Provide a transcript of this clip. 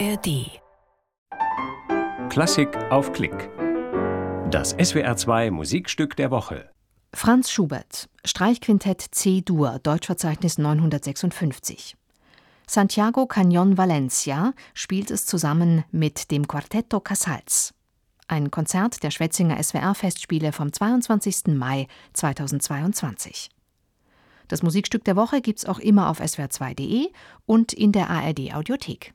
ARD. Klassik auf Klick. Das SWR2 Musikstück der Woche. Franz Schubert, Streichquintett C-Dur, Deutschverzeichnis 956. Santiago Cañón Valencia spielt es zusammen mit dem Quartetto Casals. Ein Konzert der Schwetzinger SWR-Festspiele vom 22. Mai 2022. Das Musikstück der Woche gibt's auch immer auf swr2.de und in der ARD-Audiothek.